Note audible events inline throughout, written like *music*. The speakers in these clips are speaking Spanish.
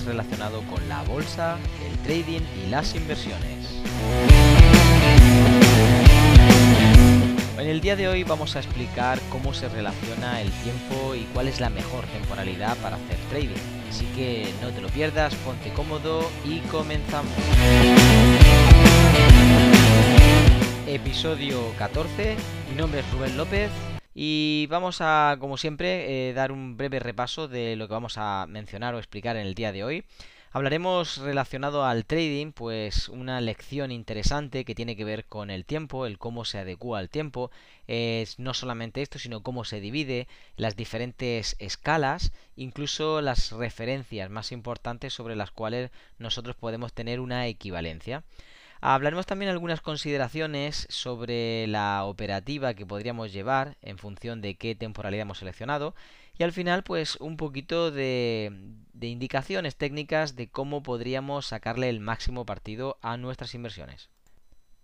relacionado con la bolsa, el trading y las inversiones. En el día de hoy vamos a explicar cómo se relaciona el tiempo y cuál es la mejor temporalidad para hacer trading. Así que no te lo pierdas, ponte cómodo y comenzamos. Episodio 14, mi nombre es Rubén López y vamos a, como siempre, eh, dar un breve repaso de lo que vamos a mencionar o explicar en el día de hoy. Hablaremos relacionado al trading, pues una lección interesante que tiene que ver con el tiempo, el cómo se adecua al tiempo, es no solamente esto, sino cómo se divide, las diferentes escalas, incluso las referencias más importantes sobre las cuales nosotros podemos tener una equivalencia. Hablaremos también algunas consideraciones sobre la operativa que podríamos llevar en función de qué temporalidad hemos seleccionado y al final pues un poquito de, indicaciones técnicas de cómo podríamos sacarle el máximo partido a nuestras inversiones.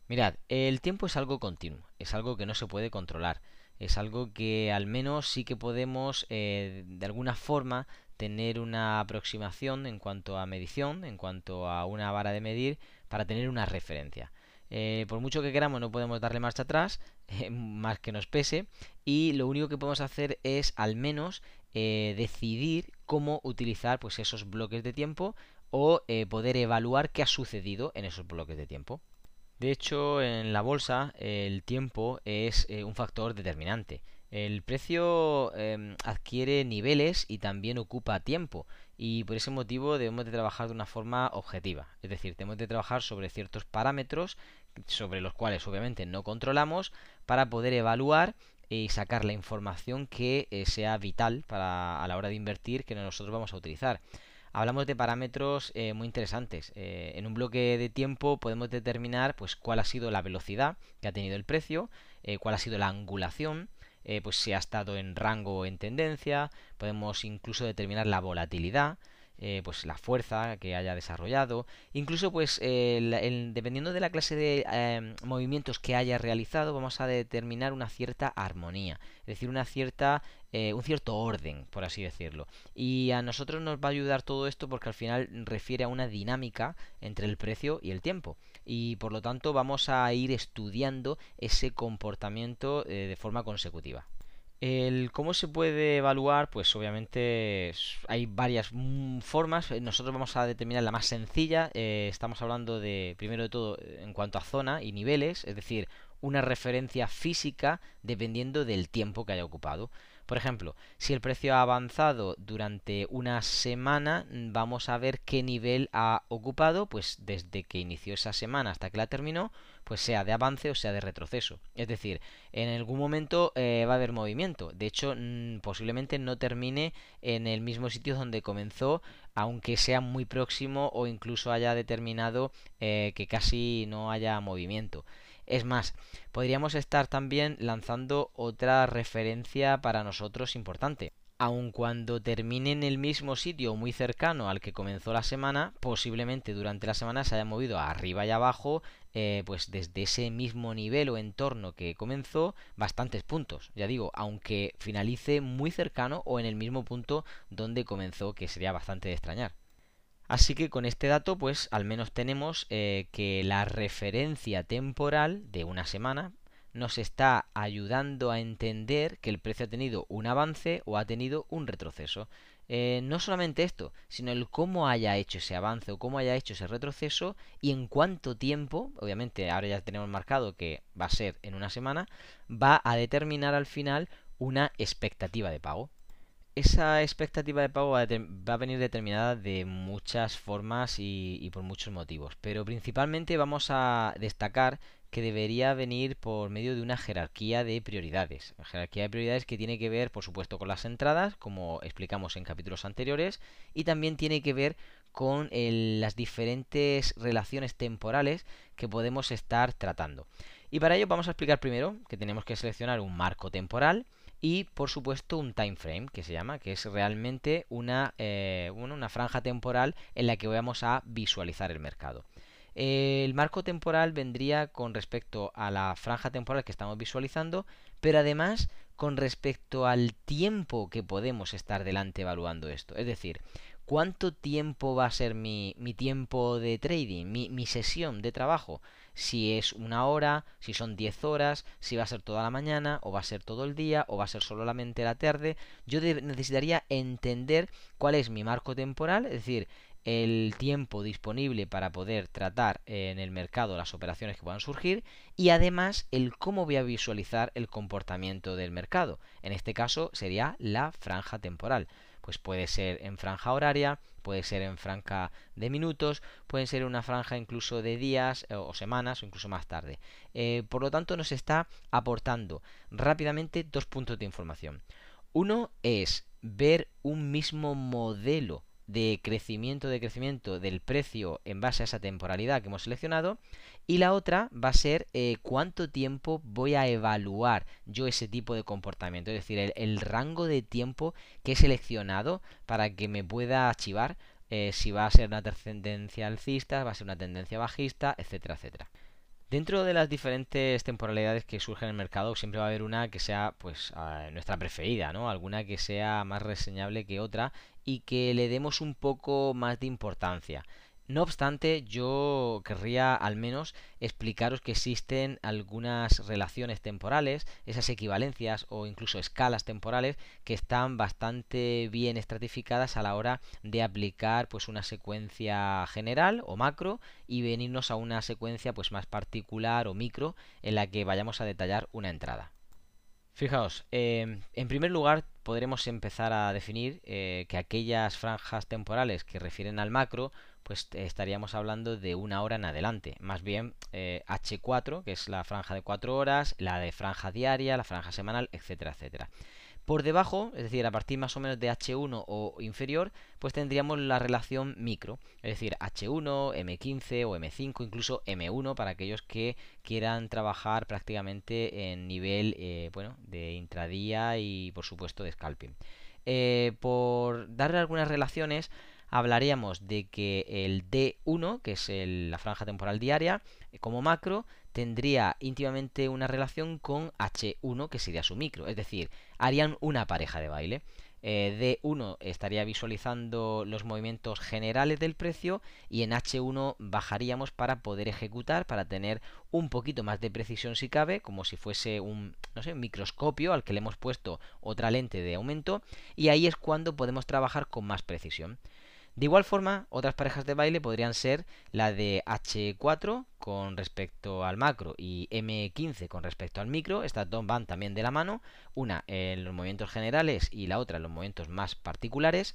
Mirad, el tiempo es algo continuo, es algo que no se puede controlar, es algo que al menos sí que podemos eh, de alguna forma tener una aproximación en cuanto a medición, en cuanto a una vara de medir, para tener una referencia. Eh, por mucho que queramos no podemos darle marcha atrás, *laughs* eh, más que nos pese, y lo único que podemos hacer es al menos eh, decidir cómo utilizar pues, esos bloques de tiempo o poder evaluar qué ha sucedido en esos bloques de tiempo. De hecho, en la bolsa el tiempo es un factor determinante. El precio em, adquiere niveles y también ocupa tiempo y por ese motivo debemos de trabajar de una forma objetiva. Es decir, tenemos de trabajar sobre ciertos parámetros sobre los cuales obviamente no controlamos para poder evaluar y sacar la información que eh, sea vital para a la hora de invertir que nosotros vamos a utilizar. Hablamos de parámetros eh, muy interesantes. Eh, en un bloque de tiempo podemos determinar pues cuál ha sido la velocidad que ha tenido el precio, cuál ha sido la angulación, eh, pues si ha estado en rango o en tendencia, podemos incluso determinar la volatilidad, eh, pues la fuerza que haya desarrollado, incluso pues dependiendo de la clase de em, movimientos que haya realizado, vamos a determinar una cierta armonía, es decir, una cierta eh, un cierto orden, por así decirlo. Y a nosotros nos va a ayudar todo esto porque al final refiere a una dinámica entre el precio y el tiempo. Y por lo tanto vamos a ir estudiando ese comportamiento eh, de forma consecutiva. El cómo se puede evaluar, pues obviamente hay varias mm, formas. Nosotros vamos a determinar la más sencilla. Eh, estamos hablando de, primero de todo, en cuanto a zona y niveles, es decir, una referencia física dependiendo del tiempo que haya ocupado. Por ejemplo, si el precio ha avanzado durante una semana, vamos a ver qué nivel ha ocupado, pues desde que inició esa semana hasta que la terminó, pues sea de avance o sea de retroceso. Es decir, en algún momento eh, va a haber movimiento. De hecho, mm, posiblemente no termine en el mismo sitio donde comenzó, aunque sea muy próximo o incluso haya determinado eh, que casi no haya movimiento. Es más, podríamos estar también lanzando otra referencia para nosotros importante. Aun cuando termine en el mismo sitio muy cercano al que comenzó la semana, posiblemente durante la semana se haya movido arriba y abajo, eh, pues desde ese mismo nivel o entorno que comenzó, bastantes puntos. Ya digo, aunque finalice muy cercano o en el mismo punto donde comenzó, que sería bastante de extrañar. Así que con este dato, pues al menos tenemos eh, que la referencia temporal de una semana nos está ayudando a entender que el precio ha tenido un avance o ha tenido un retroceso. Eh, no solamente esto, sino el cómo haya hecho ese avance o cómo haya hecho ese retroceso y en cuánto tiempo, obviamente ahora ya tenemos marcado que va a ser en una semana, va a determinar al final una expectativa de pago esa expectativa de pago va a, venir determinada de muchas formas y, por muchos motivos, pero principalmente vamos a destacar que debería venir por medio de una jerarquía de prioridades. Una jerarquía de prioridades que tiene que ver, por supuesto, con las entradas, como explicamos en capítulos anteriores, y también tiene que ver con las diferentes relaciones temporales que podemos estar tratando. Y para ello vamos a explicar primero que tenemos que seleccionar un marco temporal, y por supuesto un time frame que se llama, que es realmente una, eh, franja temporal en la que vamos a visualizar el mercado. El marco temporal vendría con respecto a la franja temporal que estamos visualizando, pero además con respecto al tiempo que podemos estar delante evaluando esto. Es decir, ¿cuánto tiempo va a ser mi, mi tiempo de trading, mi, mi sesión de trabajo? si es una hora, si son 10 horas, si va a ser toda la mañana, o va a ser todo el día, o va a ser solamente la tarde. Yo necesitaría entender cuál es mi marco temporal, es decir, el tiempo disponible para poder tratar en el mercado las operaciones que puedan surgir y además el cómo voy a visualizar el comportamiento del mercado. En este caso sería la franja temporal. Pues puede ser en franja horaria, puede ser en franja de minutos, puede ser una franja incluso de días eh, o semanas o incluso más tarde. Eh, por lo tanto, nos está aportando rápidamente dos puntos de información. Uno es ver un mismo modelo de crecimiento de crecimiento del precio en base a esa temporalidad que hemos seleccionado y la otra va a ser eh, cuánto tiempo voy a evaluar yo ese tipo de comportamiento es decir el, rango de tiempo que he seleccionado para que me pueda archivar eh, si va a ser una tendencia alcista va a ser una tendencia bajista etcétera etcétera Dentro de las diferentes temporalidades que surgen en el mercado, siempre va a haber una que sea, pues, nuestra preferida, ¿no? Alguna que sea más reseñable que otra y que le demos un poco más de importancia. No obstante, yo querría al menos explicaros que existen algunas relaciones temporales, esas equivalencias o incluso escalas temporales que están bastante bien estratificadas a la hora de aplicar pues una secuencia general o macro y venirnos a una secuencia pues más particular o micro en la que vayamos a detallar una entrada. Fijaos, em, en primer lugar podremos empezar a definir eh, que aquellas franjas temporales que refieren al macro, pues estaríamos hablando de una hora en adelante. Más bien H4, eh, que es la franja de 4 horas, la de franja diaria, la franja semanal, etcétera, etcétera. Por debajo, es decir, a partir más o menos de H1 o inferior, pues tendríamos la relación micro, es decir, H1, M15 o M5, incluso M1 para aquellos que quieran trabajar prácticamente en nivel eh, bueno, de intradía y por supuesto de scalping. Eh, por darle algunas relaciones, hablaríamos de que el D1, que es la franja temporal diaria, como macro, tendría íntimamente una relación con H1, que sería su micro. Es decir, harían una pareja de baile. Eh, D1 estaría visualizando los movimientos generales del precio y en H1 bajaríamos para poder ejecutar, para tener un poquito más de precisión si cabe, como si fuese un, no sé, un microscopio al que le hemos puesto otra lente de aumento y ahí es cuando podemos trabajar con más precisión. De igual forma, otras parejas de baile podrían ser la de H4 con respecto al macro y M15 con respecto al micro. Estas dos van también de la mano, una en los movimientos generales y la otra en los movimientos más particulares.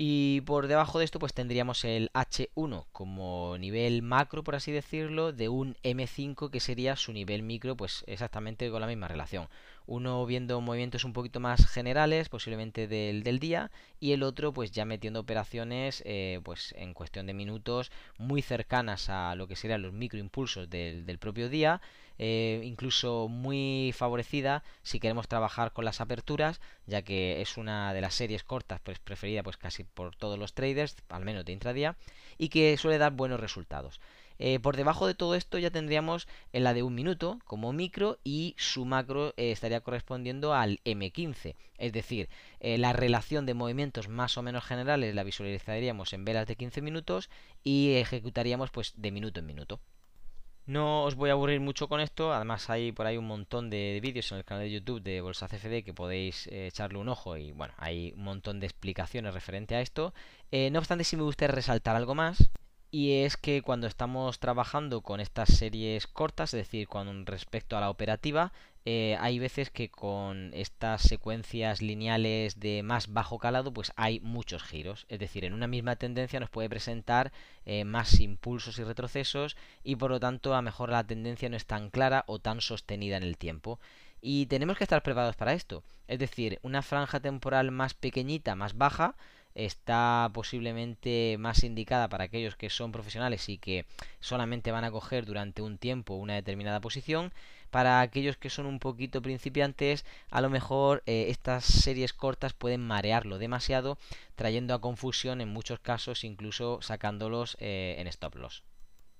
Y por debajo de esto pues tendríamos el H1 como nivel macro, por así decirlo, de un M5 que sería su nivel micro, pues exactamente con la misma relación. Uno viendo movimientos un poquito más generales, posiblemente del, del día, y el otro pues ya metiendo operaciones eh, pues en cuestión de minutos muy cercanas a lo que serían los microimpulsos del, del propio día eh, incluso muy favorecida si queremos trabajar con las aperturas, ya que es una de las series cortas pues preferida pues casi por todos los traders, al menos de intradía, y que suele dar buenos resultados. Eh, por debajo de todo esto ya tendríamos en la de un minuto como micro y su macro eh, estaría correspondiendo al M15. Es decir, la relación de movimientos más o menos generales la visualizaríamos en velas de 15 minutos y ejecutaríamos pues de minuto en minuto. No os voy a aburrir mucho con esto, además hay por ahí un montón de vídeos en el canal de YouTube de Bolsa CFD que podéis eh, echarle un ojo y bueno, hay un montón de explicaciones referente a esto. Eh, no obstante, si me gustaría resaltar algo más, y es que cuando estamos trabajando con estas series cortas, es decir, con respecto a la operativa, eh, hay veces que con estas secuencias lineales de más bajo calado, pues hay muchos giros. Es decir, en una misma tendencia nos puede presentar eh, más impulsos y retrocesos y por lo tanto a lo mejor la tendencia no es tan clara o tan sostenida en el tiempo. Y tenemos que estar preparados para esto. Es decir, una franja temporal más pequeñita, más baja, está posiblemente más indicada para aquellos que son profesionales y que solamente van a coger durante un tiempo una determinada posición. Para aquellos que son un poquito principiantes, a lo mejor eh, estas series cortas pueden marearlo demasiado, trayendo a confusión en muchos casos, incluso sacándolos eh, en stop loss.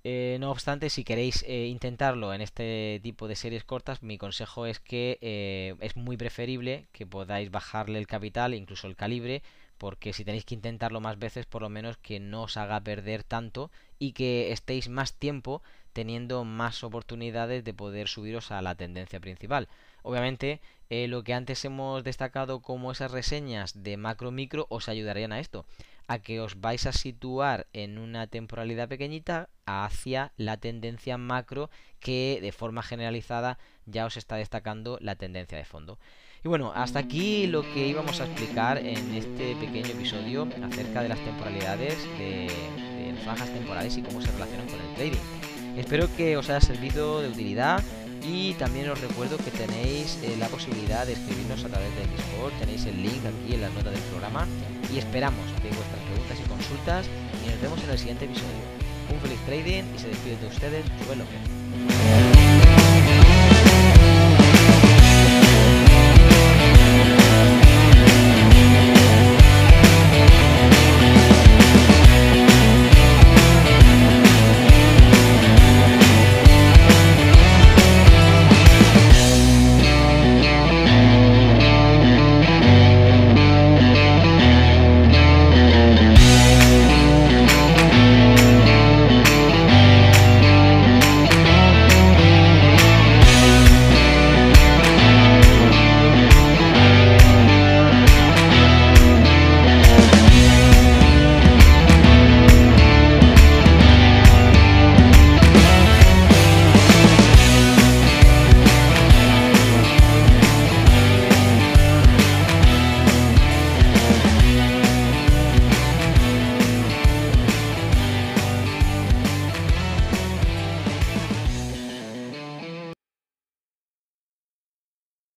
Eh, no obstante, si queréis intentarlo en este tipo de series cortas, mi consejo es que es muy preferible que podáis bajarle el capital, incluso el calibre, porque si tenéis que intentarlo más veces, por lo menos que no os haga perder tanto y que estéis más tiempo teniendo más oportunidades de poder subiros a la tendencia principal. Obviamente, lo que antes hemos destacado como esas reseñas de macro micro os ayudarían a esto a que os vais a situar en una temporalidad pequeñita hacia la tendencia macro que de forma generalizada ya os está destacando la tendencia de fondo. Y bueno, hasta aquí lo que íbamos a explicar en este pequeño episodio acerca de las temporalidades, de, las franjas temporales y cómo se relacionan con el trading. Espero que os haya servido de utilidad y también os recuerdo que tenéis eh, la posibilidad de escribirnos a través del Discord, tenéis el link aquí en las notas del programa y esperamos que vuestras preguntas y consultas y nos vemos en el siguiente episodio. Un feliz trading y se despide de ustedes Rubén López.